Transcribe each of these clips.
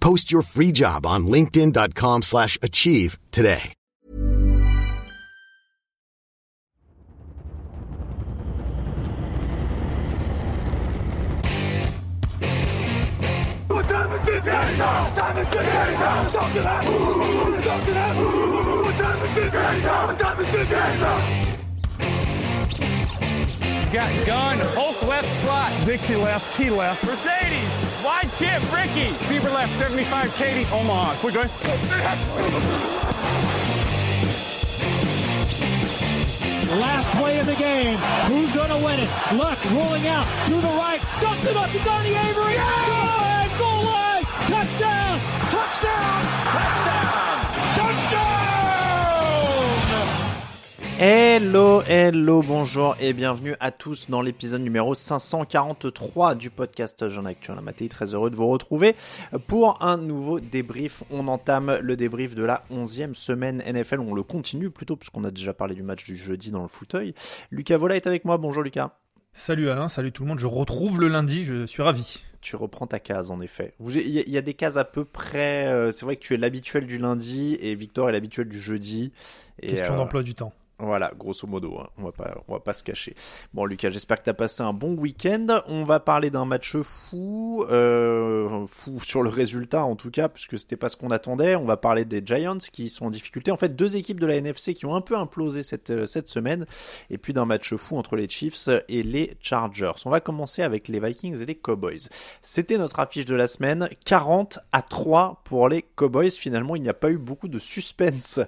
Post your free job on linkedin.com slash achieve today. Got gun, Hulk left slot. Dixie left, T left. Mercedes, wide chip, Ricky. Fever left, 75, Katie, Omaha. Quick, go Last play of the game. Who's going to win it? Luck rolling out to the right. Dumps it up to Donnie Avery. Goal line, goal line. Touchdown, touchdown. Touchdown! Hello, hello, bonjour et bienvenue à tous dans l'épisode numéro 543 du podcast Jean Actuel. Maté, très heureux de vous retrouver pour un nouveau débrief. On entame le débrief de la 11e semaine NFL. On le continue plutôt puisqu'on a déjà parlé du match du jeudi dans le fauteuil. Lucas Vola est avec moi. Bonjour Lucas. Salut Alain, salut tout le monde. Je retrouve le lundi, je suis ravi. Tu reprends ta case en effet. Il y, a- il y a des cases à peu près. euh, C'est vrai que tu es l'habituel du lundi et Victor est l'habituel du jeudi. Et, Question euh, d'emploi du temps. Voilà, grosso modo, hein. on va pas, va pas se cacher. Bon, Lucas, j'espère que t'as passé un bon week-end. On va parler d'un match fou, euh, fou sur le résultat en tout cas, puisque c'était pas ce qu'on attendait. On va parler des Giants qui sont en difficulté. En fait, deux équipes de la NFC qui ont un peu implosé cette euh, cette semaine, et puis d'un match fou entre les Chiefs et les Chargers. On va commencer avec les Vikings et les Cowboys. C'était notre affiche de la semaine, 40 à 3 pour les Cowboys. Finalement, il n'y a pas eu beaucoup de suspense.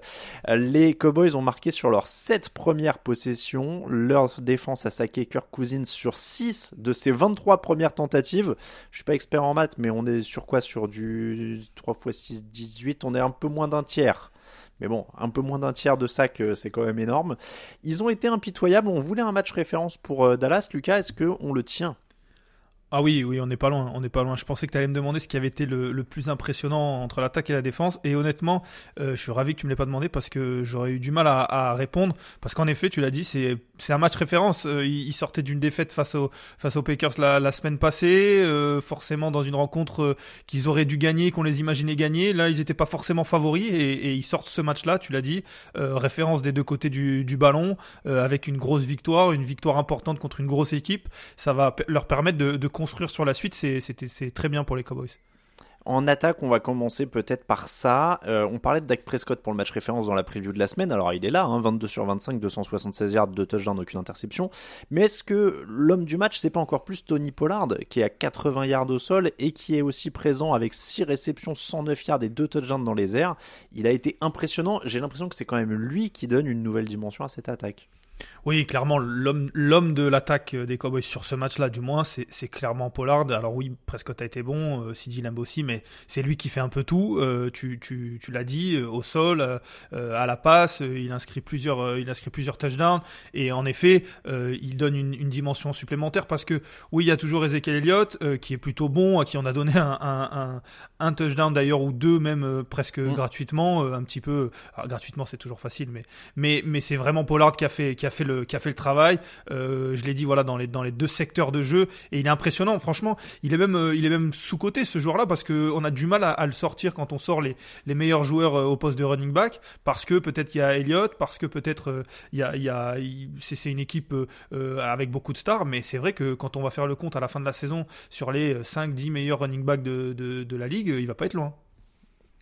Les Cowboys ont marqué sur leurs 7 premières possessions. Leur défense a saqué Kirk Cousins sur 6 de ses 23 premières tentatives. Je suis pas expert en maths, mais on est sur quoi? Sur du 3 x 6, 18. On est un peu moins d'un tiers. Mais bon, un peu moins d'un tiers de sac, euh, c'est quand même énorme. Ils ont été impitoyables. On voulait un match référence pour euh, Dallas. Lucas, est-ce qu'on le tient? Ah oui, oui, on n'est pas loin, on n'est pas loin. Je pensais que tu allais me demander ce qui avait été le, le plus impressionnant entre l'attaque et la défense. Et honnêtement, euh, je suis ravi que tu me l'aies pas demandé parce que j'aurais eu du mal à, à répondre. Parce qu'en effet, tu l'as dit, c'est un match référence. Euh, ils sortaient d'une défaite face aux face aux Packers la, la semaine passée, euh, forcément dans une rencontre euh, qu'ils auraient dû gagner, qu'on les imaginait gagner. Là, ils n'étaient pas forcément favoris et, et ils sortent ce match-là. Tu l'as dit, euh, référence des deux côtés du, du ballon, euh, avec une grosse victoire, une victoire importante contre une grosse équipe. Ça va leur permettre de, de construire sur la suite. C'est très bien pour les Cowboys. En attaque, on va commencer peut-être par ça. Euh, on parlait de Dak Prescott pour le match référence dans la preview de la semaine. Alors il est là, hein, 22 sur 25, 276 yards, 2 touchdowns, aucune interception. Mais est-ce que l'homme du match, c'est pas encore plus Tony Pollard, qui est à 80 yards au sol et qui est aussi présent avec 6 réceptions, 109 yards et 2 touchdowns dans les airs? Il a été impressionnant. J'ai l'impression que c'est quand même lui qui donne une nouvelle dimension à cette attaque. Oui, clairement, l'homme de l'attaque des Cowboys sur ce match-là, du moins, c'est clairement Pollard. Alors oui, Prescott a été bon, euh, CeeDee Lamb aussi, mais c'est lui qui fait un peu tout. Euh, tu tu, tu l'as dit, euh, au sol, euh, euh, à la passe, euh, il inscrit plusieurs euh, il inscrit plusieurs touchdowns et en effet, euh, il donne une, une dimension supplémentaire parce que oui, il y a toujours Ezekiel Elliott euh, qui est plutôt bon, à qui on a donné un un, un, un touchdown d'ailleurs ou deux même euh, presque gratuitement, euh, un petit peu alors, gratuitement, c'est toujours facile, mais mais mais c'est vraiment Pollard qui a fait qui a fait le qui a fait le travail. Euh, je l'ai dit voilà dans les deux secteurs de jeu et il est impressionnant. Franchement, il est même euh, sous coté ce joueur-là parce que on a du mal à, le sortir quand on sort les meilleurs joueurs euh, au poste de running back parce que peut-être il y a Elliott, parce que peut-être il y a il y a c'est une équipe avec beaucoup de stars, mais c'est vrai que quand on va faire le compte à la fin de la saison sur les 5-10 meilleurs running backs de, de de la ligue, il va pas être loin.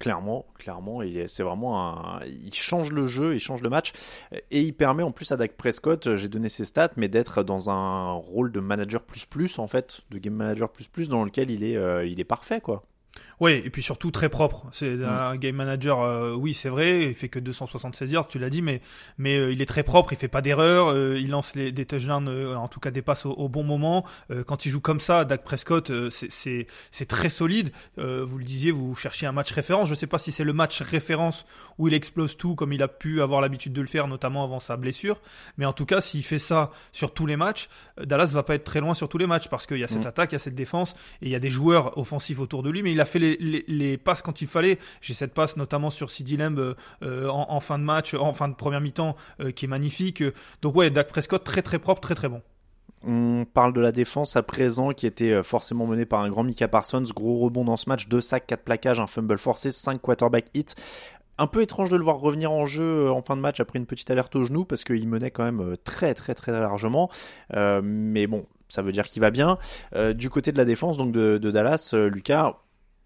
Clairement, clairement, c'est vraiment un, il change le jeu, il change le match et il permet en plus à Dak Prescott, j'ai donné ses stats, mais d'être dans un rôle de manager plus plus en fait, de game manager plus plus dans lequel il est, euh, il est parfait quoi. Oui, et puis surtout très propre. C'est mm. un game manager, euh, oui, c'est vrai, il fait que 276 yards, tu l'as dit, mais, mais euh, il est très propre, il fait pas d'erreur, euh, il lance les, des touchdowns, en tout cas des passes au, bon moment. quand il joue comme ça, Dak Prescott, c'est très solide. vous le disiez, vous cherchiez un match référence. Je sais pas si c'est le match référence où il explose tout, comme il a pu avoir l'habitude de le faire, notamment avant sa blessure. Mais en tout cas, s'il fait ça sur tous les matchs, Dallas va pas être très loin sur tous les matchs parce qu'il y a cette mm. attaque, il y a cette défense et il y a des joueurs offensifs autour de lui. Mais il a fait les passes quand il fallait. J'ai cette passe notamment sur CD Lamb euh, euh, en, fin de match, en fin de première mi-temps, euh, qui est magnifique. Donc ouais, Dak Prescott très très propre, très très bon. On parle de la défense à présent qui était forcément menée par un grand Mika Parsons. Gros rebond dans ce match, 2 sacs, 4 plaquages, un fumble forcé, 5 quarterback hits. Un peu étrange de le voir revenir en jeu en fin de match après une petite alerte au genou parce qu'il menait quand même très très très largement. mais bon, ça veut dire qu'il va bien. du côté de la défense donc de Dallas, Lucas,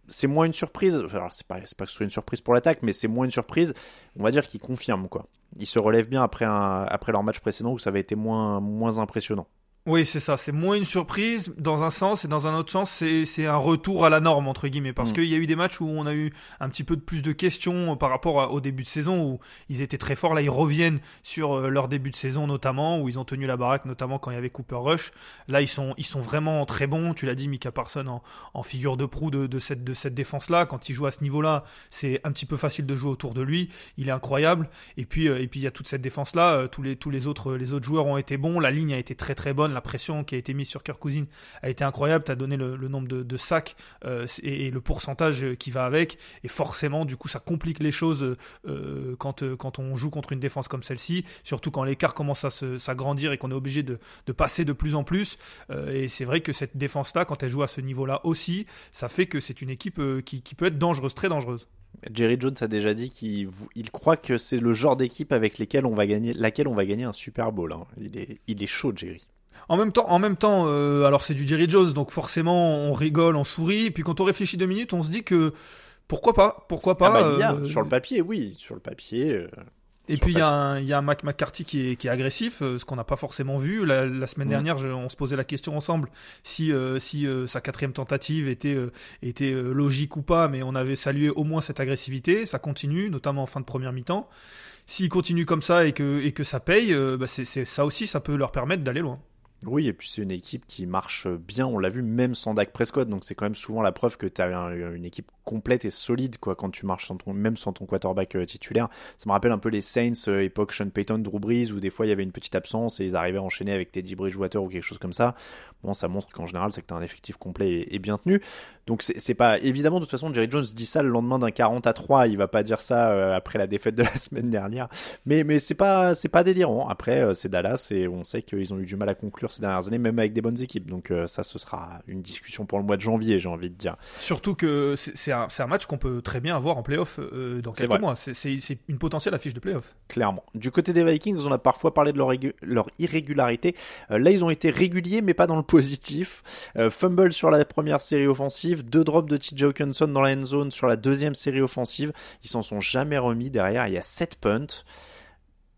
c'est moins une surprise. Alors, c'est pas, que ce soit une surprise pour l'attaque, mais c'est moins une surprise. On va dire qu'ils confirment, quoi. Ils se relèvent bien après, leur match précédent où ça avait été moins impressionnant. Oui, c'est ça. C'est moins une surprise dans un sens et dans un autre sens, c'est un retour à la norme entre guillemets parce mm. qu'il y a eu des matchs où on a eu un petit peu de plus de questions par rapport au début de saison où ils étaient très forts. Là, ils reviennent sur euh, leur début de saison notamment où ils ont tenu la baraque, notamment quand il y avait Cooper Rush. Là, ils sont ils sont vraiment très bons. Tu l'as dit, Mika Parson en, en, figure de proue de, de cette de cette défense là. Quand il joue à ce niveau-là, c'est un petit peu facile de jouer autour de lui. Il est incroyable. Et puis euh, et puis il y a toute cette défense là. Euh, tous les tous les autres les autres joueurs ont été bons. La ligne a été très très bonne la pression qui a été mise sur Kirk Cousins a été incroyable. Tu as donné le, nombre de, sacs euh, et, le pourcentage qui va avec. Et forcément, du coup, ça complique les choses euh, quand, euh, quand on joue contre une défense comme celle-ci. Surtout quand l'écart commence à s'agrandir et qu'on est obligé de, passer de plus en plus. et c'est vrai que cette défense-là, quand elle joue à ce niveau-là aussi, ça fait que c'est une équipe qui, peut être dangereuse, très dangereuse. Jerry Jones a déjà dit qu'il il croit que c'est le genre d'équipe avec lesquelles on va gagner, laquelle on va gagner un Super Bowl. Hein. Il, est, il est chaud, Jerry. En même temps, en même temps, euh, alors c'est du Jerry Jones, donc forcément on rigole, on sourit, et puis quand on réfléchit deux minutes, on se dit que pourquoi pas, pourquoi pas. Ah bah, euh, sur le papier, oui, sur le papier. Euh, et puis il y, a un, y a un Mac McCarthy qui est, qui est agressif, ce qu'on n'a pas forcément vu. La, semaine mm. dernière, on se posait la question ensemble si, si sa quatrième tentative était, était logique ou pas, mais on avait salué au moins cette agressivité. Ça continue, notamment en fin de première mi-temps. S'il continue comme ça et que, et que ça paye, bah c'est, ça aussi, ça peut leur permettre d'aller loin. Oui, et puis c'est une équipe qui marche bien, on l'a vu même sans Dak Prescott, donc c'est quand même souvent la preuve que tu as une équipe complète et solide quoi quand tu marches sans ton, même sans ton quarterback euh, titulaire. Ça me rappelle un peu les Saints euh, époque Sean Payton, Drew Brees où des fois il y avait une petite absence et ils arrivaient à enchaîner avec Teddy Bridgewater ou quelque chose comme ça. Bon, ça montre qu'en général c'est que tu as un effectif complet et, bien tenu. Donc c'est pas évidemment de toute façon Jerry Jones dit ça le lendemain d'un 40 à 3, il va pas dire ça euh, après la défaite de la semaine dernière. Mais mais c'est pas c'est pas délirant. Après c'est Dallas et on sait qu'ils ont eu du mal à conclure ces dernières années même avec des bonnes équipes. Donc ça ce sera une discussion pour le mois de janvier, j'ai envie de dire. Surtout que c'est un, un match qu'on peut très bien avoir en playoff euh, dans quelques mois. C'est une potentielle affiche de playoff. Clairement. Du côté des Vikings, on a parfois parlé de leur, leur irrégularité. Euh, là, ils ont été réguliers, mais pas dans le positif. Euh, fumble sur la première série offensive, deux drops de TJ Hawkinson dans la end zone sur la deuxième série offensive. Ils s'en sont jamais remis. Derrière, il y a 7 punts.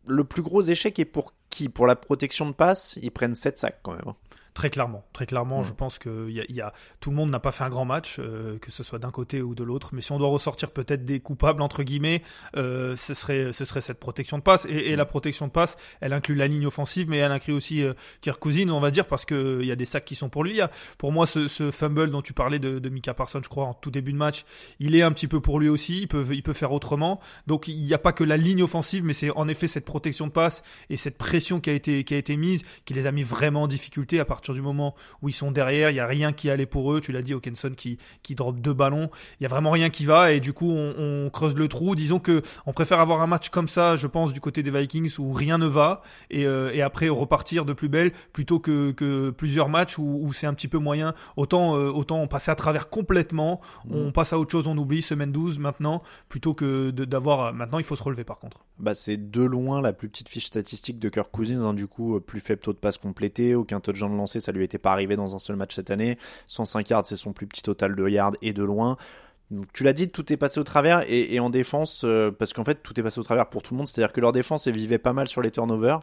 Le plus gros échec est pour qui? Pour la protection de passe, ils prennent 7 sacs quand même. Très clairement, très clairement, je pense que y a, y a, tout le monde n'a pas fait un grand match, euh, que ce soit d'un côté ou de l'autre. Mais si on doit ressortir peut-être des coupables entre guillemets, euh, ce serait ce serait cette protection de passe. Et, et, la protection de passe, elle inclut la ligne offensive, mais elle inclut aussi euh, Kirk Cousins, on va dire, parce que il y a des sacs qui sont pour lui. Il y a, pour moi, ce, ce, fumble dont tu parlais de, de Mika Parsons, je crois, en tout début de match, il est un petit peu pour lui aussi. Il peut il peut faire autrement. Donc il n'y a pas que la ligne offensive, mais c'est en effet cette protection de passe et cette pression qui a été qui a été mise qui les a mis vraiment en difficulté à partir du moment où ils sont derrière, il y a rien qui allait pour eux. Tu l'as dit, Hawkinson qui qui drop deux ballons, il y a vraiment rien qui va et du coup on, creuse le trou. Disons que on préfère avoir un match comme ça, je pense, du côté des Vikings où rien ne va et, euh, et après repartir de plus belle plutôt que, que plusieurs matchs où, où c'est un petit peu moyen. Autant euh, autant on passe à travers complètement, on mm. passe à autre chose, on oublie semaine 12 maintenant plutôt que d'avoir maintenant il faut se relever par contre. Bah c'est de loin la plus petite fiche statistique de Kirk Cousins, hein, du coup plus faible taux de passe complété, aucun touchdown lancé, ça lui était pas arrivé dans un seul match cette année. 105 yards, c'est son plus petit total de yards et de loin. tu l'as dit, tout est passé au travers et, en défense, euh, parce qu'en fait tout est passé au travers pour tout le monde, c'est-à-dire que leur défense, elle vivait pas mal sur les turnovers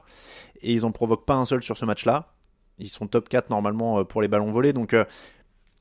et ils en provoquent pas un seul sur ce match-là. Ils sont top 4 normalement euh, pour les ballons volés, donc euh,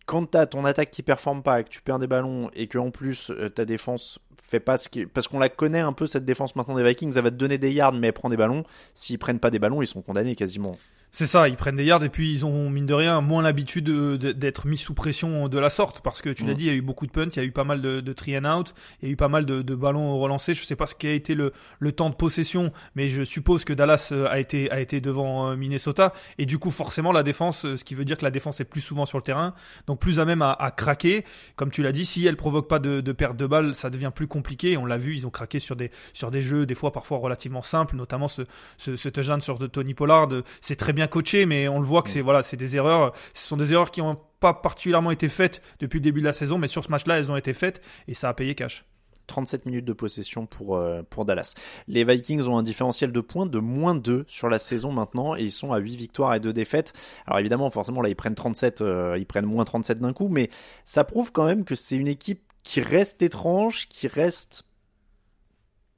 quand t'as ton attaque qui performe pas, que tu perds des ballons et que en plus ta défense fait pas ce qui... Parce qu'on la connaît un peu cette défense maintenant des Vikings, elle va te donner des yards mais elle prend des ballons. S'ils prennent pas des ballons, ils sont condamnés quasiment. C'est ça, ils prennent des yards et puis ils ont, mine de rien, moins l'habitude d'être mis sous pression de la sorte parce que tu l'as mm. dit, il y a eu beaucoup de punts, il y a eu pas mal de, de three and out, il y a eu pas mal de, de ballons relancés. Je sais pas ce qui a été le, le, temps de possession, mais je suppose que Dallas euh, a été, a été devant euh, Minnesota et du coup, forcément, la défense, euh, ce qui veut dire que la défense est plus souvent sur le terrain, donc plus à même à, à craquer. Comme tu l'as dit, si elle provoque pas de, de perte de balles, ça devient plus compliqué. On l'a vu, ils ont craqué sur des, sur des jeux, des fois parfois relativement simples, notamment ce, ce, ce touchdown sur de Tony Pollard. C'est très bien coaché, mais on le voit que c'est voilà, c'est des erreurs. Ce sont des erreurs qui n'ont pas particulièrement été faites depuis le début de la saison, mais sur ce match-là, elles ont été faites et ça a payé cash. 37 minutes de possession pour, euh, pour Dallas. Les Vikings ont un différentiel de points de moins 2 sur la saison maintenant et ils sont à 8 victoires et 2 défaites. Alors évidemment, forcément, là, ils prennent 37, euh, ils prennent moins 37 d'un coup, mais ça prouve quand même que c'est une équipe qui reste étrange, qui reste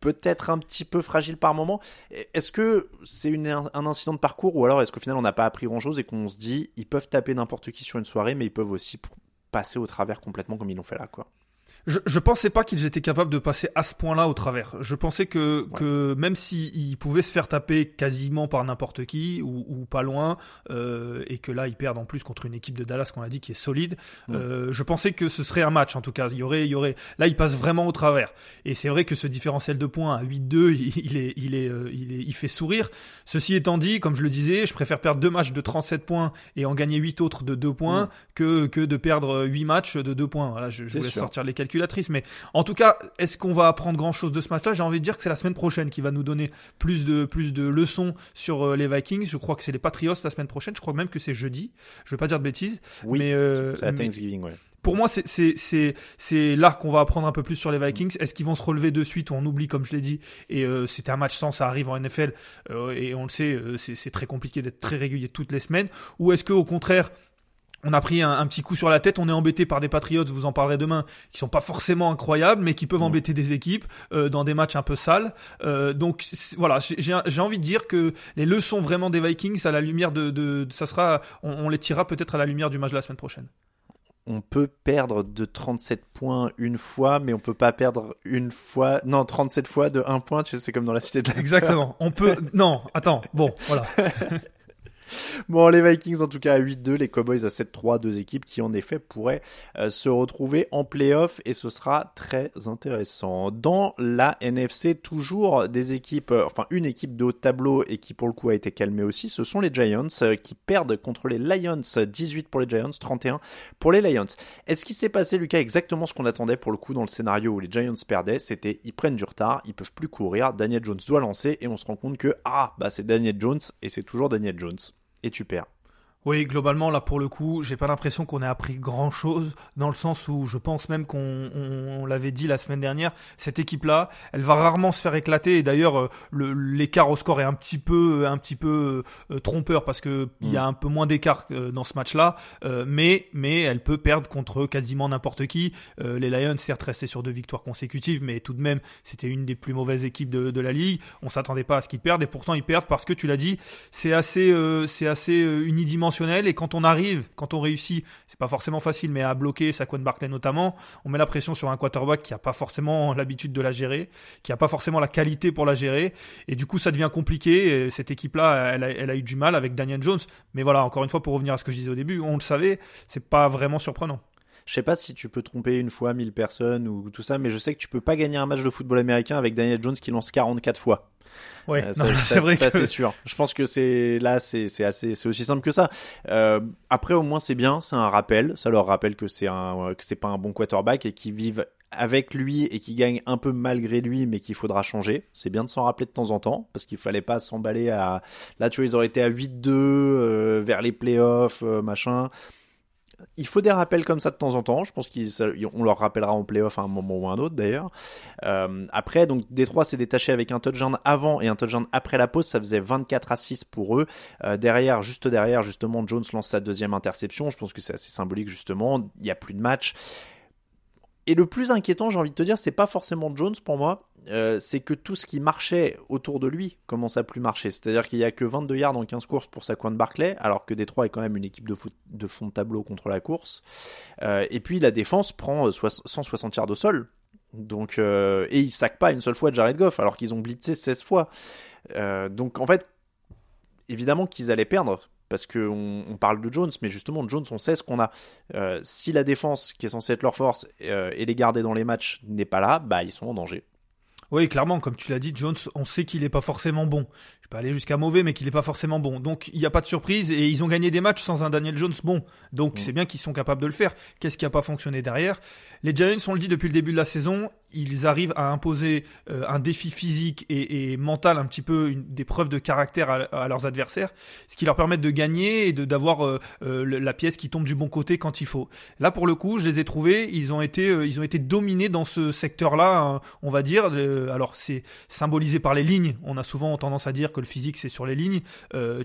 peut-être un petit peu fragile par moment. Est-ce que c'est un incident de parcours ou alors est-ce qu'au final on n'a pas appris grand-chose et qu'on se dit ils peuvent taper n'importe qui sur une soirée mais ils peuvent aussi passer au travers complètement comme ils l'ont fait là quoi je, je pensais pas qu'ils étaient capables de passer à ce point-là au travers. Je pensais que, que même s'ils pouvaient se faire taper quasiment par n'importe qui ou, ou, pas loin, euh, et que là ils perdent en plus contre une équipe de Dallas qu'on a dit qui est solide, euh, je pensais que ce serait un match en tout cas. Il y aurait, il y aurait, là ils passent vraiment au travers. Et c'est vrai que ce différentiel de points à 8-2, il, est, il est, euh, il est, il fait sourire. Ceci étant dit, comme je le disais, je préfère perdre deux matchs de 37 points et en gagner 8 autres de 2 points que, que de perdre 8 matchs de 2 points. Voilà, je, je vous laisse sortir les calculs mais en tout cas, est-ce qu'on va apprendre grand chose de ce match-là? J'ai envie de dire que c'est la semaine prochaine qui va nous donner plus de, plus de leçons sur euh, les Vikings. Je crois que c'est les Patriots la semaine prochaine. Je crois même que c'est jeudi. Je veux pas dire de bêtises. Oui, mais, euh, c'est Thanksgiving, ouais pour moi, c'est là qu'on va apprendre un peu plus sur les Vikings. Est-ce qu'ils vont se relever de suite? Ou on oublie, comme je l'ai dit Et euh, c'était un match sans, ça arrive en NFL et on le sait, c'est très compliqué d'être très régulier toutes les semaines. Ou est-ce qu'au contraire, on a pris un, petit coup sur la tête, on est embêté par des Patriots, vous en parlerez demain, qui sont pas forcément incroyables, mais qui peuvent mm. embêter des équipes euh, dans des matchs un peu sales. Euh, donc voilà, j'ai envie de dire que les leçons vraiment des Vikings, à la lumière de, ça sera, on, les tirera peut-être à la lumière du match de la semaine prochaine. On peut perdre de 37 points une fois, mais on peut pas perdre une fois, non 37 fois de 1 point, tu sais, c'est comme dans la cité de la Exactement. On peut, non, attends, bon, voilà. Bon, les Vikings en tout cas à 8-2, les Cowboys à 7-3, deux équipes qui en effet pourraient euh, se retrouver en playoff et ce sera très intéressant. Dans la NFC, toujours des équipes, euh, enfin une équipe de haut tableau et qui pour le coup a été calmée aussi, ce sont les Giants euh, qui perdent contre les Lions, 18 pour les Giants, 31 pour les Lions. Est-ce qu'il s'est passé, Lucas, exactement ce qu'on attendait pour le coup dans le scénario où les Giants perdaient? C'était ils prennent du retard, ils peuvent plus courir, Daniel Jones doit lancer et on se rend compte que ah bah c'est Daniel Jones et c'est toujours Daniel Jones et tu perds. Oui, globalement, là, pour le coup, j'ai pas l'impression qu'on ait appris grand chose, dans le sens où je pense même qu'on on, l'avait dit la semaine dernière, cette équipe-là, elle va rarement se faire éclater, et d'ailleurs, euh, l'écart au score est un petit peu, un petit peu euh, trompeur, parce que il y a mm. un peu moins d'écart euh, dans ce match-là, mais, mais elle peut perdre contre quasiment n'importe qui. les Lions, certes, restaient sur deux victoires consécutives, mais tout de même, c'était une des plus mauvaises équipes de, de la ligue. On s'attendait pas à ce qu'ils perdent, et pourtant, ils perdent parce que, tu l'as dit, c'est assez, c'est assez unidimensionnel et quand on arrive, quand on réussit, c'est pas forcément facile, mais à bloquer Saquon Barkley notamment, on met la pression sur un quarterback qui a pas forcément l'habitude de la gérer, qui a pas forcément la qualité pour la gérer, et du coup ça devient compliqué. cette équipe-là, elle a eu du mal avec Daniel Jones, mais voilà, encore une fois pour revenir à ce que je disais au début, on le savait, c'est pas vraiment surprenant. Je sais pas si tu peux tromper une fois 1000 personnes ou tout ça, mais je sais que tu peux pas gagner un match de football américain avec Daniel Jones qui lance 44 fois. Ouais, euh, c'est vrai ça, c'est sûr. Je pense que c'est là, c'est assez, c'est aussi simple que ça. Euh, après, au moins, c'est bien, c'est un rappel. Ça leur rappelle que c'est un, que c'est pas un bon quarterback et qu'ils vivent avec lui et qui gagnent un peu malgré lui, mais qu'il faudra changer. C'est bien de s'en rappeler de temps en temps, parce qu'il fallait pas s'emballer à. Là, tu vois, ils auraient été à 8-2 euh, vers les playoffs, euh, machin il faut des rappels comme ça de temps en temps. Je pense qu'on leur rappellera en playoff à un moment ou un autre d'ailleurs. Euh, après, donc Détroit s'est détaché avec un touchdown avant et un touchdown après la pause. Ça faisait 24 à 6 pour eux. Euh, derrière, juste derrière, justement, Jones lance sa deuxième interception. Je pense que c'est assez symbolique justement. Il n'y a plus de match et le plus inquiétant, j'ai envie de te dire, c'est pas forcément Jones pour moi, euh, c'est que tout ce qui marchait autour de lui commence à plus marcher. C'est-à-dire qu'il y a que 22 yards en 15 courses pour Saquon Barclay, alors que Détroit est quand même une équipe de, de fond de tableau contre la course. Euh, et puis la défense prend 160 yards au sol. Donc, euh, et ils sac pas une seule fois Jared Goff, alors qu'ils ont blitzé 16 fois. donc en fait, évidemment qu'ils allaient perdre parce qu'on on parle de Jones, mais justement, Jones, on sait ce qu'on a. Euh, si la défense, qui est censée être leur force, euh, et les garder dans les matchs, n'est pas là, bah ils sont en danger. Oui, clairement, comme tu l'as dit, Jones, on sait qu'il n'est pas forcément bon. Je peux aller jusqu'à mauvais, mais qu'il n'est pas forcément bon. Donc, il n'y a pas de surprise et ils ont gagné des matchs sans un Daniel Jones bon. Donc, mm. c'est bien qu'ils sont capables de le faire. Qu'est-ce qui n'a pas fonctionné derrière? Les Giants, on le dit depuis le début de la saison, ils arrivent à imposer euh, un défi physique et, mental, un petit peu des preuves de caractère à, leurs adversaires, ce qui leur permet de gagner et d'avoir euh, euh, la pièce qui tombe du bon côté quand il faut. Là, pour le coup, je les ai trouvés, ils ont été, ils ont été dominés dans ce secteur-là, hein, on va dire. alors, c'est symbolisé par les lignes. On a souvent tendance à dire que le physique c'est sur les lignes.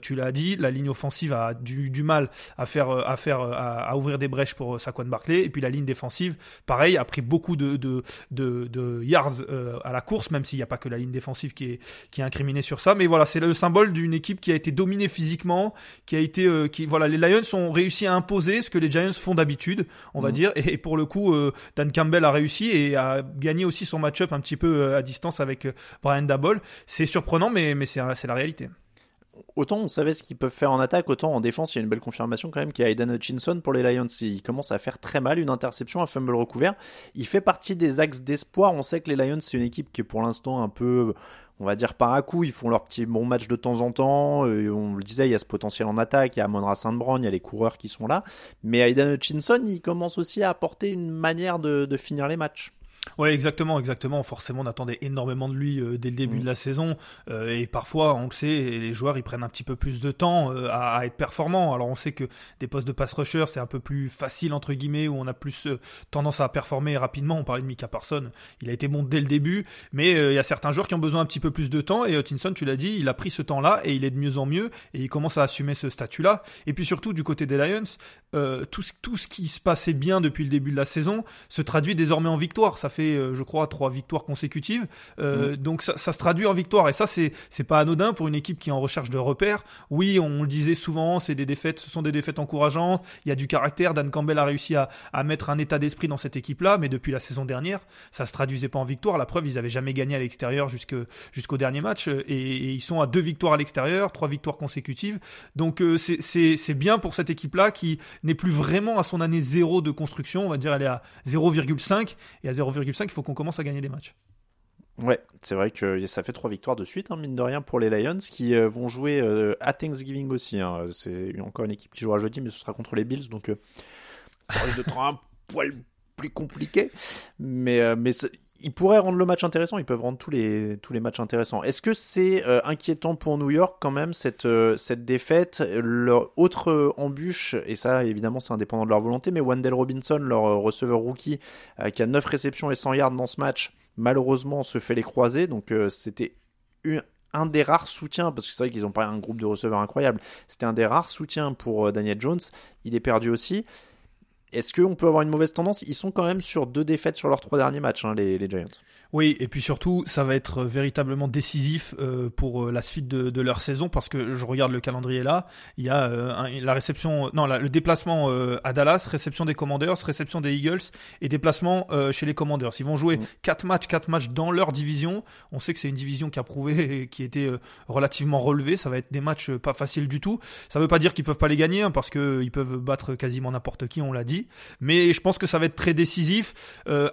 tu l'as dit, la ligne offensive a du, mal à faire, à faire, à, ouvrir des brèches pour Saquon Barclay, et puis la ligne défensive, pareil, a pris beaucoup de, de, de de, yards euh, à la course, même s'il n'y a pas que la ligne défensive qui est, qui est incriminée sur ça. Mais voilà, c'est le symbole d'une équipe qui a été dominée physiquement, qui a été, euh, qui voilà, les Lions ont réussi à imposer ce que les Giants font d'habitude, on va mhm. dire. Et, pour le coup, euh, Dan Campbell a réussi et a gagné aussi son match-up un petit peu à distance avec Brian Dabol. C'est surprenant, mais, mais c'est la réalité autant on savait ce qu'ils peuvent faire en attaque, autant en défense, il y a une belle confirmation quand même qu'il y a Aidan Hutchinson pour les Lions. Il commence à faire très mal, une interception, un fumble recouvert. Il fait partie des axes d'espoir. On sait que les Lions, c'est une équipe qui est pour l'instant un peu on va dire par à coup, ils font leur petit bon match de temps en temps. Euh, on le disait, il y a ce potentiel en attaque, il y a Monra Saint-Brown, il y a les coureurs qui sont là. Mais Aidan Hutchinson, il commence aussi à apporter une manière de finir les matchs. Ouais, exactement, exactement. Forcément, on attendait énormément de lui euh, dès le début mm. de la saison, euh, et parfois, on le sait, les joueurs ils prennent un petit peu plus de temps euh, à, être performants. Alors, on sait que des postes de pass rusher, c'est un peu plus facile entre guillemets, où on a plus tendance à performer rapidement. On parlait de Mika Parson, il a été bon dès le début, mais il y a certains joueurs qui ont besoin un petit peu plus de temps. Et Hutchinson, tu l'as dit, il a pris ce temps-là et il est de mieux en mieux, et il commence à assumer ce statut-là. Et puis surtout du côté des Lions, tout, tout ce qui se passait bien depuis le début de la saison se traduit désormais en victoire. Ça fait euh, je crois, trois victoires consécutives. Euh, mm. Donc ça, se traduit en victoire et ça c'est c'est pas anodin pour une équipe qui est en recherche de repères. Oui, on le disait souvent, c'est des défaites, ce sont des défaites encourageantes. Il y a du caractère. Dan Campbell a réussi à, à mettre un état d'esprit dans cette équipe-là, mais depuis la saison dernière, ça se traduisait pas en victoire. La preuve, ils avaient jamais gagné à l'extérieur jusque jusqu'au dernier match et, ils sont à deux victoires à l'extérieur, trois victoires consécutives. Donc euh, c'est c'est bien pour cette équipe-là qui n'est plus vraiment à son année zéro de construction. On va dire elle est à 0,5 et à 0,5 il faut qu'on commence à gagner des matchs. Ouais, c'est vrai que ça fait trois victoires de suite, hein, mine de rien, pour les Lions, qui euh, vont jouer euh, à Thanksgiving aussi. Hein. C'est encore une équipe qui jouera jeudi, mais ce sera contre les Bills, donc euh, risque d'être un poil plus compliqué. Mais, mais ils pourraient rendre le match intéressant, ils peuvent rendre tous les, tous les matchs intéressants. Est-ce que c'est inquiétant pour New York quand même, cette, cette défaite? Leur autre embûche, et ça évidemment c'est indépendant de leur volonté, mais Wendell Robinson, leur receveur rookie, qui a 9 réceptions et 100 yards dans ce match, malheureusement se fait les croiser. Donc euh, c'était un des rares soutiens, parce que c'est vrai qu'ils n'ont pas un groupe de receveurs incroyable, c'était un des rares soutiens pour euh, Daniel Jones. Il est perdu aussi. Est-ce qu'on peut avoir une mauvaise tendance? Ils sont quand même sur deux défaites sur leurs trois derniers matchs, hein, les, les Giants. Oui, et puis surtout, ça va être véritablement décisif euh, pour euh, la suite de, de, leur saison parce que je regarde le calendrier là, il y a euh, la réception, non, le déplacement à Dallas, réception des Commanders, réception des Eagles et déplacement chez les Commanders. Ils vont jouer mm. quatre matchs, quatre matchs dans leur division. On sait que c'est une division qui a prouvé et qui était relativement relevée. Ça va être des matchs pas faciles du tout. Ça veut pas dire qu'ils peuvent pas les gagner hein, parce que ils peuvent battre quasiment n'importe qui, on l'a dit. Mais je pense que ça va être très décisif.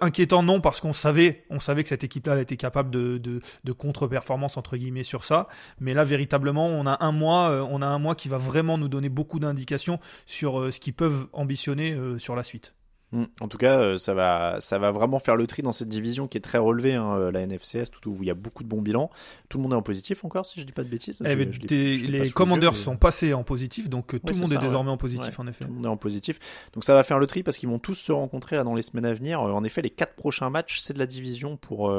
inquiétant non parce qu'on savait, on savait cette équipe-là été capable de, contre-performance entre guillemets sur ça. Mais là, véritablement, on a un mois, euh, qui va vraiment nous donner beaucoup d'indications sur euh, ce qu'ils peuvent ambitionner euh, sur la suite. Mm. En tout cas, euh, ça va, ça va vraiment faire le tri dans cette division qui est très relevée, hein, euh, la NFCS, tout où il y a beaucoup de bons bilans. Tout le monde est en positif encore, si je dis pas de bêtises. Eh ben, les Commanders sont passés en positif, donc euh, tout le monde est, désormais en positif, en effet. Tout le monde est en positif. Donc ça va faire le tri parce qu'ils vont tous se rencontrer là dans les semaines à venir. En effet, les quatre prochains matchs, c'est de la division pour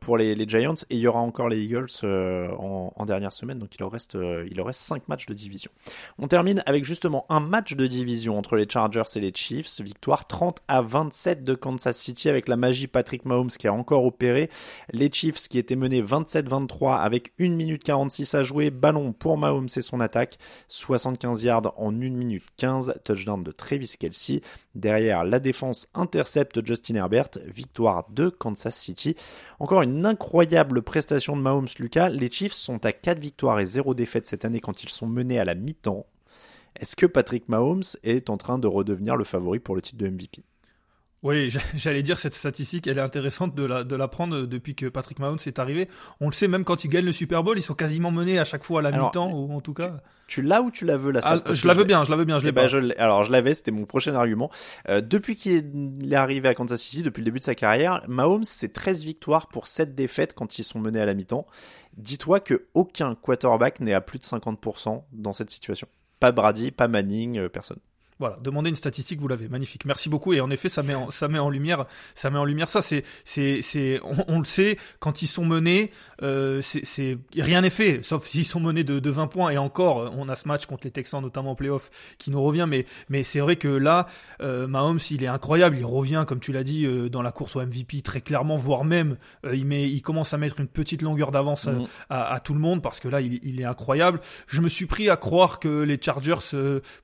pour les, les, Giants et il y aura encore les Eagles en, en, dernière semaine. Donc il leur reste il leur reste cinq matchs de division. On termine avec justement un match de division entre les Chargers et les Chiefs. Victoire victoire 30 à 27 de Kansas City avec la magie Patrick Mahomes qui a encore opéré. Les Chiefs qui étaient menés 27-23 avec 1 minute 46 à jouer. Ballon pour Mahomes et son attaque. 75 yards en 1 minute 15. Touchdown de Travis Kelsey. Derrière, la défense intercepte Justin Herbert. Victoire de Kansas City. Encore une incroyable prestation de Mahomes Lucas. Les Chiefs sont à 4 victoires et 0 défaites cette année quand ils sont menés à la mi-temps. Est-ce que Patrick Mahomes est en train de redevenir le favori pour le titre de MVP oui, j'allais dire cette statistique, elle est intéressante de la, de la prendre depuis que Patrick Mahomes est arrivé. On le sait, même quand ils gagnent le Super Bowl, ils sont quasiment menés à chaque fois à la mi-temps, ou en tout cas. Tu, l'as ou tu la veux la ah, Je la veux bien, je la veux bien, je l'ai eh ben, alors je l'avais, c'était mon prochain argument. Euh, depuis qu'il est arrivé à Kansas City, depuis le début de sa carrière, Mahomes c'est 13 victoires pour 7 défaites quand ils sont menés à la mi-temps. Dis-toi que aucun quarterback n'est à plus de 50% dans cette situation. Pas Brady, pas Manning, euh, personne. Voilà, demandez une statistique, vous l'avez, magnifique. Merci beaucoup. Et en effet, ça met en, ça met en lumière, ça met en lumière ça. C'est, c'est, c'est, on, le sait, quand ils sont menés, euh, c'est, rien n'est fait, sauf s'ils sont menés de, de 20 points. Et encore, on a ce match contre les Texans, notamment en playoff, qui nous revient. Mais, mais c'est vrai que là, euh, Mahomes, il est incroyable. Il revient, comme tu l'as dit, euh, dans la course au MVP très clairement, voire même, euh, il met, il commence à mettre une petite longueur d'avance à, mm. tout le monde parce que là, il, il, est incroyable. Je me suis pris à croire que les Chargers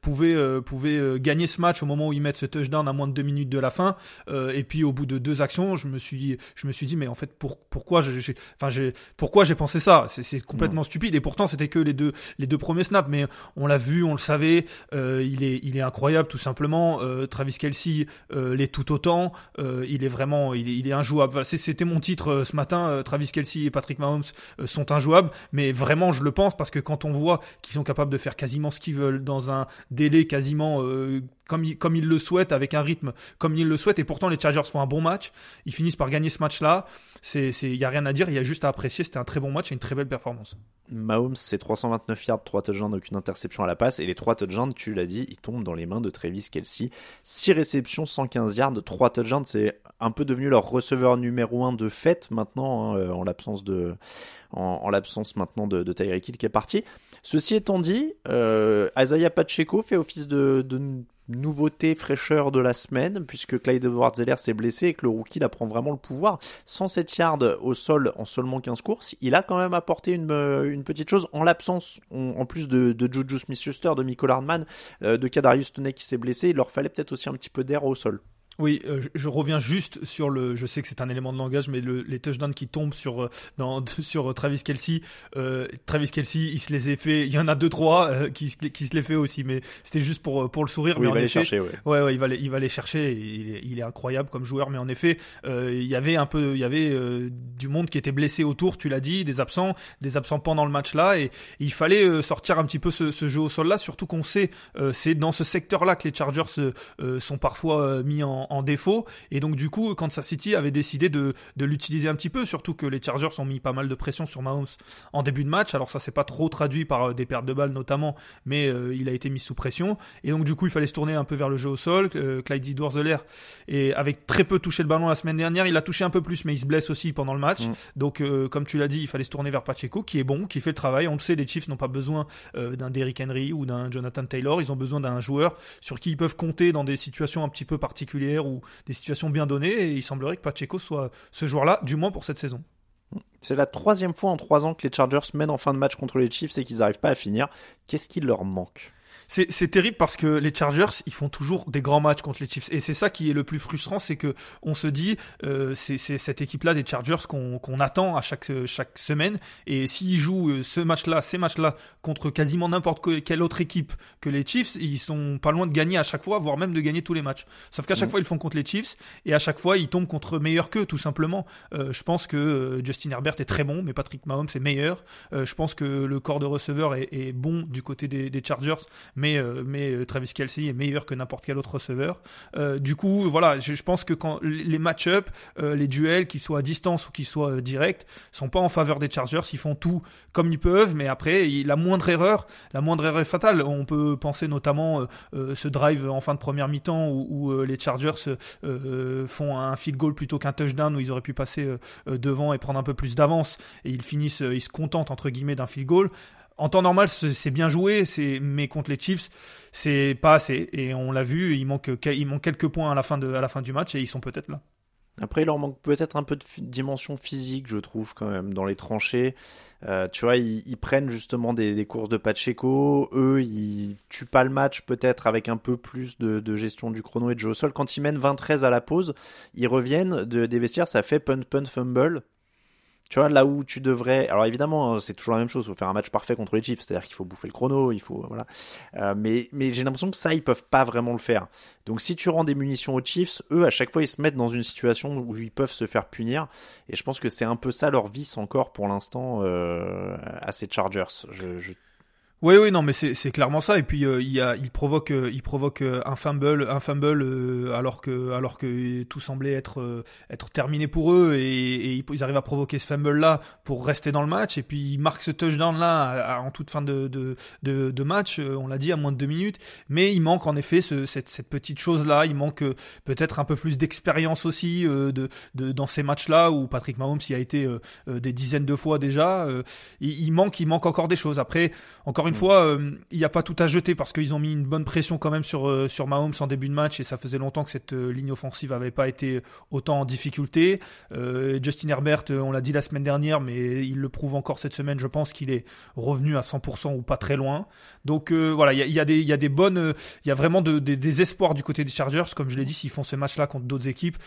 pouvaient, pouvaient gagner ce match au moment où ils mettent ce touchdown à moins de deux minutes de la fin. Euh, et puis au bout de deux actions, je me suis, je me suis dit mais en fait pour, pourquoi j'ai, enfin j'ai, pourquoi j'ai pensé ça? C'est complètement stupide. Et pourtant c'était que les deux, les deux premiers snaps. Mais on l'a vu, on le savait. Euh, il est, il est incroyable tout simplement. Euh, Travis Kelsey l'est tout autant. il est vraiment, il est, il est injouable. C'était mon titre ce matin. Travis Kelsey et Patrick Mahomes sont injouables. Mais vraiment je le pense parce que quand on voit qu'ils sont capables de faire quasiment ce qu'ils veulent dans un délai quasiment comme il, comme il le souhaite, avec un rythme comme il le souhaite, et pourtant les Chargers font un bon match, ils finissent par gagner ce match-là, il y a rien à dire, il y a juste à apprécier, c'était un très bon match et une très belle performance. Mahomes, c'est 329 yards, 3 touchdowns, aucune interception à la passe, et les 3 touchdowns, tu l'as dit, ils tombent dans les mains de Travis Kelsey. 6 réceptions, 115 yards, 3 touchdowns, c'est un peu devenu leur receveur numéro 1 de fait maintenant, hein, euh, en l'absence de, en, l'absence maintenant de, Tyreek Hill qui est parti. Ceci étant dit, euh, Isaiah Pacheco fait office de nouveauté fraîcheur de la semaine, puisque Clyde Edwards-Zeller s'est blessé et que le rookie là prend vraiment le pouvoir. 107 yards au sol en seulement 15 courses, il a quand même apporté une, euh, petite chose en l'absence, en plus de, de Juju Smith-Schuster, de Michael Hardman, euh, de Kadarius Toney qui s'est blessé, il leur fallait peut-être aussi un petit peu d'air au sol. Oui, euh, je, reviens juste sur le. Je sais que c'est un élément de langage, mais le, les touchdowns qui tombent sur euh, dans, sur Travis Kelsey, euh, Travis Kelsey, il se les a fait. Il y en a deux trois euh, qui, qui se les fait aussi, mais c'était juste pour pour le sourire. mais il va les chercher. Ouais. ouais, ouais, il va les, il va les chercher. Il est, il est incroyable comme joueur, mais en effet, il y avait un peu, il y avait du monde qui était blessé autour. Tu l'as dit, des absents, des absents pendant le match là, et, il fallait sortir un petit peu ce, ce, jeu au sol là. Surtout qu'on sait, c'est dans ce secteur là que les Chargers sont parfois mis en en, défaut. Et donc du coup, Kansas City avait décidé de, de l'utiliser un petit peu, surtout que les Chargers ont mis pas mal de pression sur Mahomes en début de match. Alors ça s'est pas trop traduit par euh, des pertes de balles notamment, mais euh, il a été mis sous pression. Et donc du coup, il fallait se tourner un peu vers le jeu au sol. Euh, Clyde Edwards-Helaire, et avec très peu touché le ballon la semaine dernière, il a touché un peu plus, mais il se blesse aussi pendant le match. Mm. Donc comme tu l'as dit, il fallait se tourner vers Pacheco, qui est bon, qui fait le travail. On le sait, les Chiefs n'ont pas besoin d'un Derrick Henry ou d'un Jonathan Taylor. Ils ont besoin d'un joueur sur qui ils peuvent compter dans des situations un petit peu particulières ou des situations bien données. Et il semblerait que Pacheco soit ce joueur-là, du moins pour cette saison. C'est la troisième fois en trois ans que les Chargers mènent en fin de match contre les Chiefs et qu'ils n'arrivent pas à finir. Qu'est-ce qui leur manque? C'est terrible parce que les Chargers, ils font toujours des grands matchs contre les Chiefs. Et c'est ça qui est le plus frustrant, c'est que on se dit, euh, c'est cette équipe-là des Chargers qu'on attend à chaque, chaque semaine. Et s'ils jouent euh, ce match-là, ces matchs-là, contre quasiment n'importe quelle autre équipe que les Chiefs, ils sont pas loin de gagner à chaque fois, voire même de gagner tous les matchs. Sauf qu'à chaque mm. fois, ils font contre les Chiefs, et à chaque fois, ils tombent contre meilleurs qu'eux, tout simplement. Euh, je pense que Justin Herbert est très bon, mais Patrick Mahomes est meilleur. Euh, je pense que le corps de receveur est, est bon du côté des, des Chargers, mais, euh, mais euh, Travis Kelsey est meilleur que n'importe quel autre receveur. Euh, du coup, voilà, je, pense que quand les match-up, les duels, qu'ils soient à distance ou qu'ils soient directs, sont pas en faveur des Chargers. Ils font tout comme ils peuvent, mais après, la moindre erreur, la moindre erreur est fatale. On peut penser notamment ce drive en fin de première mi-temps où, les Chargers font un field goal plutôt qu'un touchdown où ils auraient pu passer devant et prendre un peu plus d'avance et ils finissent, ils se contentent entre guillemets d'un field goal en temps normal, c'est bien joué, mais contre les Chiefs, c'est pas assez. Et on l'a vu, il manque, il manque quelques points à la fin de, à la fin du match et ils sont peut-être là. Après, il leur manque peut-être un peu de dimension physique, je trouve, quand même, dans les tranchées. Euh, tu vois, ils, prennent justement des, courses de Pacheco. Eux, ils tuent pas le match, peut-être, avec un peu plus de, gestion du chrono et de jeu au sol. Quand ils mènent 20-13 à la pause, ils reviennent de, des vestiaires, ça fait punt-punt fumble. Tu vois, là où tu devrais. Alors évidemment, hein, c'est toujours la même chose. Il faut faire un match parfait contre les Chiefs. C'est-à-dire qu'il faut bouffer le chrono, il faut. Voilà. Euh, mais mais j'ai l'impression que ça, ils peuvent pas vraiment le faire. Donc si tu rends des munitions aux Chiefs, eux, à chaque fois, ils se mettent dans une situation où ils peuvent se faire punir. Et je pense que c'est un peu ça leur vice encore pour l'instant euh, à ces Chargers. Je, je oui, oui, non, mais c'est clairement ça. Et puis euh, il, il provoque, euh, il provoque euh, un fumble, un fumble alors que, alors que tout semblait être, être terminé pour eux et, ils arrivent à provoquer ce fumble là pour rester dans le match. Et puis ils marquent ce touchdown là en toute fin de, de, match. On l'a dit à moins de deux minutes. Mais il manque en effet ce, cette, petite chose là. Il manque peut-être un peu plus d'expérience aussi de, de, dans ces matchs là où Patrick Mahomes y a été des dizaines de fois déjà. Il, manque, il manque encore des choses. Après, encore une. Fois, euh, il n'y a pas tout à jeter parce qu'ils ont mis une bonne pression quand même sur, euh, sur Mahomes en début de match et ça faisait longtemps que cette euh, ligne offensive n'avait pas été autant en difficulté. Justin Herbert, on l'a dit la semaine dernière, mais il le prouve encore cette semaine, je pense qu'il est revenu à 100% ou pas très loin. Donc voilà, il y a, y a des bonnes, il y a vraiment des espoirs du côté des Chargers, comme je l'ai dit, s'ils font ce match-là contre d'autres équipes,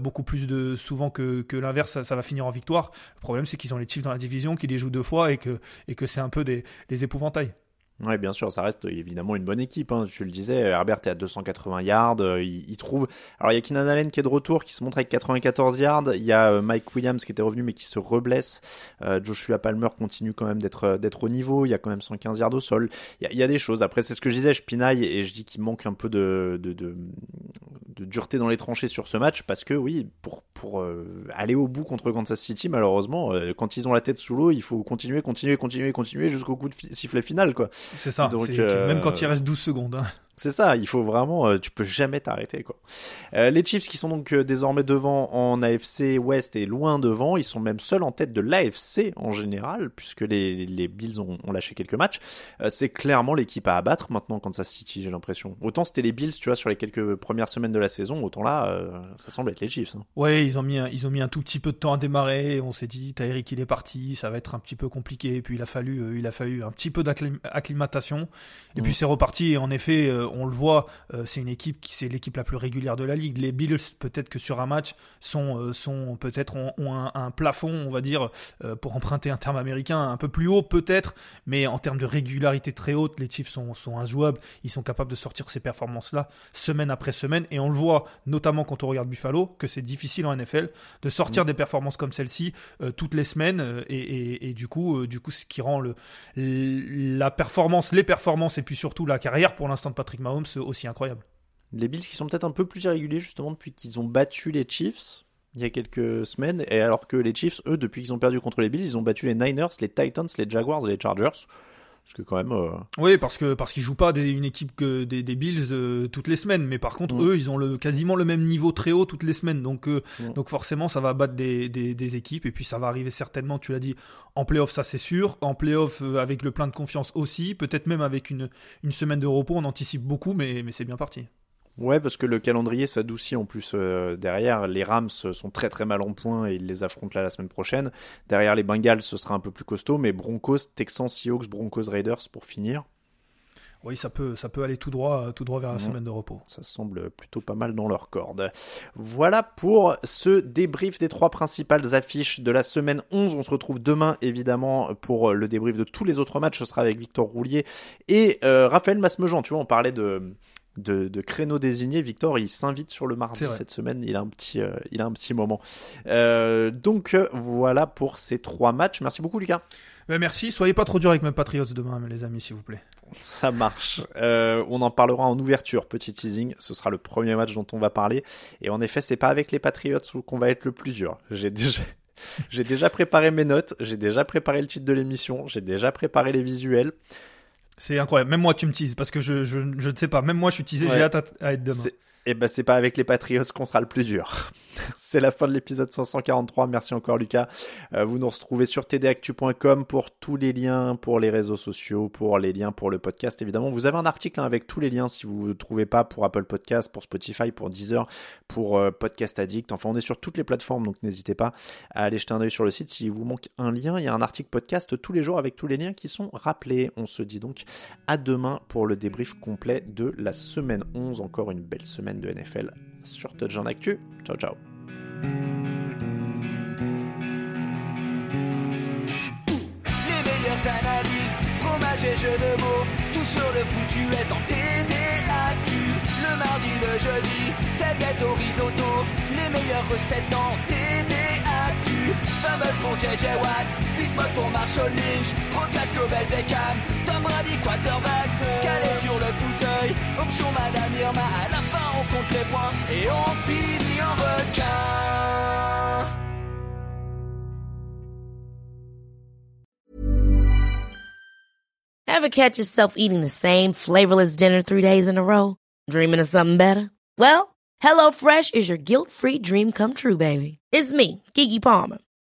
beaucoup plus de souvent que, que l'inverse, ça, va finir en victoire. Le problème, c'est qu'ils ont les Chiefs dans la division, qu'ils les jouent deux fois et que, et que c'est un peu des, des épouvantails. Oui, bien sûr, ça reste évidemment une bonne équipe. Hein. Tu le disais, Herbert est à 280 yards. Euh, il, trouve. Alors il y a Keenan Allen qui est de retour, qui se montre avec 94 yards. Il y a euh, Mike Williams qui était revenu mais qui se reblesse. Euh, Joshua Palmer continue quand même d'être d'être au niveau. Il y a quand même 115 yards au sol. Il y a, des choses. Après, c'est ce que je disais, je pinaille et je dis qu'il manque un peu de, de, de, dureté dans les tranchées sur ce match parce que oui, pour pour aller au bout contre Kansas City, malheureusement, quand ils ont la tête sous l'eau, il faut continuer, continuer, continuer, continuer jusqu'au coup de sifflet final, quoi. C'est ça. Donc, même quand il reste 12 secondes. Hein. C'est ça, il faut vraiment, euh, tu peux jamais t'arrêter quoi. Euh, les Chiefs qui sont donc euh, désormais devant en AFC West et loin devant, ils sont même seuls en tête de l'AFC en général, puisque les, les Bills ont, ont, lâché quelques matchs. c'est clairement l'équipe à abattre maintenant quand ça City, j'ai l'impression. Autant c'était les Bills, tu vois, sur les quelques premières semaines de la saison, autant là, ça semble être les Chiefs. Hein. Ouais, ils ont mis, un, ils ont mis un tout petit peu de temps à démarrer. On s'est dit, Tyreek il est parti, ça va être un petit peu compliqué. Et puis il a fallu, il a fallu un petit peu d'acclimatation. Et puis mm. c'est reparti. Et en effet on le voit, euh, c'est une équipe qui c'est l'équipe la plus régulière de la ligue. Les Bills, peut-être que sur un match, sont, euh, sont peut-être ont, un, plafond, on va dire, euh, pour emprunter un terme américain, un peu plus haut peut-être, mais en termes de régularité très haute, les Chiefs sont, sont injouables. Ils sont capables de sortir ces performances-là semaine après semaine, et on le voit notamment quand on regarde Buffalo, que c'est difficile en NFL de sortir mm. des performances comme celle-ci toutes les semaines, et, du coup, du coup, ce qui rend le, la performance, les performances, et puis surtout la carrière pour l'instant de Patrick Mahomes aussi incroyable. Les Bills qui sont peut-être un peu plus irréguliers justement depuis qu'ils ont battu les Chiefs il y a quelques semaines, et alors que les Chiefs, eux, depuis qu'ils ont perdu contre les Bills, ils ont battu les Niners, les Titans, les Jaguars et les Chargers. Parce que quand même. Euh, oui, parce que parce qu'ils jouent pas une équipe que des, Bills euh, toutes les semaines, mais par contre eux, ils ont le, quasiment le même niveau très haut toutes les semaines, donc euh, donc forcément ça va battre des, des, équipes. Et puis ça va arriver certainement, tu l'as dit, en playoff ça c'est sûr, en playoff avec le plein de confiance aussi, peut-être même avec une une semaine de repos, on anticipe beaucoup, mais mais c'est bien parti. Ouais, parce que le calendrier s'adoucit en plus euh, derrière. Les Rams sont très très mal en point et ils les affrontent là la semaine prochaine. Derrière les Bengals, ce sera un peu plus costaud, mais Broncos, Texans, Seahawks, Broncos, Raiders pour finir. Oui, ça peut, ça peut aller tout droit, tout droit vers la semaine de repos. Ça semble plutôt pas mal dans leur corde. Voilà pour ce débrief des trois principales affiches de la semaine 11. On se retrouve demain, évidemment, pour le débrief de tous les autres matchs. Ce sera avec Victor Roulier et euh, Raphaël Masmejean. Tu vois, on parlait de, de, de créneaux désignés. Victor, il s'invite sur le mardi cette semaine. Il a un petit, euh, il a un petit moment. Euh, donc euh, voilà pour ces trois matchs. Merci beaucoup, Lucas. Ben, merci. Soyez pas trop dur avec mes Patriots demain, les amis, s'il vous plaît. Ça marche. on en parlera en ouverture. Petit teasing. Ce sera le premier match dont on va parler. Et en effet, c'est pas avec les Patriots qu'on va être le plus dur. J'ai déjà. J'ai déjà préparé mes notes, j'ai déjà préparé le titre de l'émission, j'ai déjà préparé les visuels. C'est incroyable. Même moi, tu me teases parce que je, je, je ne sais pas. Même moi, je suis teasé. J'ai hâte à, être demain. Et ben c'est pas avec les Patriots qu'on sera le plus dur. c'est la fin de l'épisode 543. Merci encore Lucas. Euh, vous nous retrouvez sur tdactu.com pour tous les liens, pour les réseaux sociaux, pour les liens pour le podcast. Évidemment, vous avez un article hein, avec tous les liens si vous ne trouvez pas pour Apple Podcast, pour Spotify, pour Deezer, pour euh, Podcast Addict. Enfin, on est sur toutes les plateformes, donc n'hésitez pas à aller jeter un œil sur le site. S'il vous manque un lien, il y a un article podcast tous les jours avec tous les liens qui sont rappelés. On se dit donc à demain pour le débrief complet de la semaine 11. Encore une belle semaine de NFL sur Touchdown Actu. Ciao, ciao. Les meilleures analyses, fromage et jeux de mots, tout sur le foutu est en TDAQ. Le mardi, le jeudi, tel gâteau risotto, les meilleures recettes dans TDAQ. Fumble pour JJ Watt, pour Marshall Lynch, Global Beckham, Tom Brady quarterback, calé sur le fauteuil, option Madame Irma, à la fin on compte les points et on finit en requin. Ever catch yourself eating the same flavorless dinner three days in a row? Dreaming of something better? Well, HelloFresh is your guilt-free dream come true, baby. It's me, Kiki Palmer.